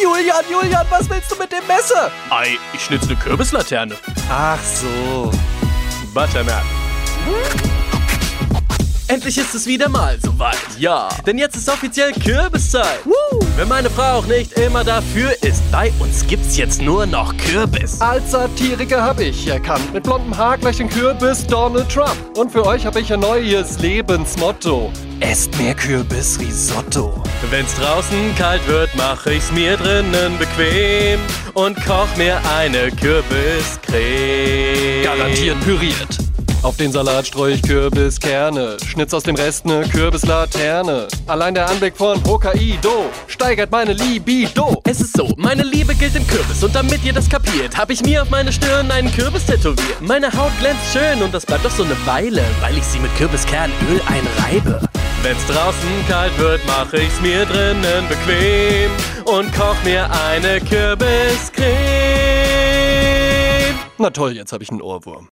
Julian, Julian, was willst du mit dem Messer? Ei, ich schnitze eine Kürbislaterne. Ach so. Butternut. Endlich ist es wieder mal soweit, ja. Denn jetzt ist offiziell Kürbiszeit. Woo. Wenn meine Frau auch nicht immer dafür ist, bei uns gibt's jetzt nur noch Kürbis. Als Satiriker habe ich erkannt, mit blondem Haar gleich den Kürbis Donald Trump. Und für euch habe ich ein neues Lebensmotto. Esst mehr Kürbisrisotto. Wenn's draußen kalt wird, mach ich's mir drinnen bequem und koch mir eine Kürbiscreme. Garantiert püriert. Auf den Salat streue ich Kürbiskerne, schnitz aus dem Rest ne Kürbislaterne. Allein der Anblick von Hokkaido steigert meine Libido. Es ist so, meine Liebe gilt dem Kürbis und damit ihr das kapiert, hab ich mir auf meine Stirn einen Kürbis tätowiert. Meine Haut glänzt schön und das bleibt doch so eine Weile, weil ich sie mit Kürbiskernöl einreibe. Wenn's draußen kalt wird, mach ich's mir drinnen bequem und koch mir eine Kürbiscreme. Na toll, jetzt habe ich einen Ohrwurm.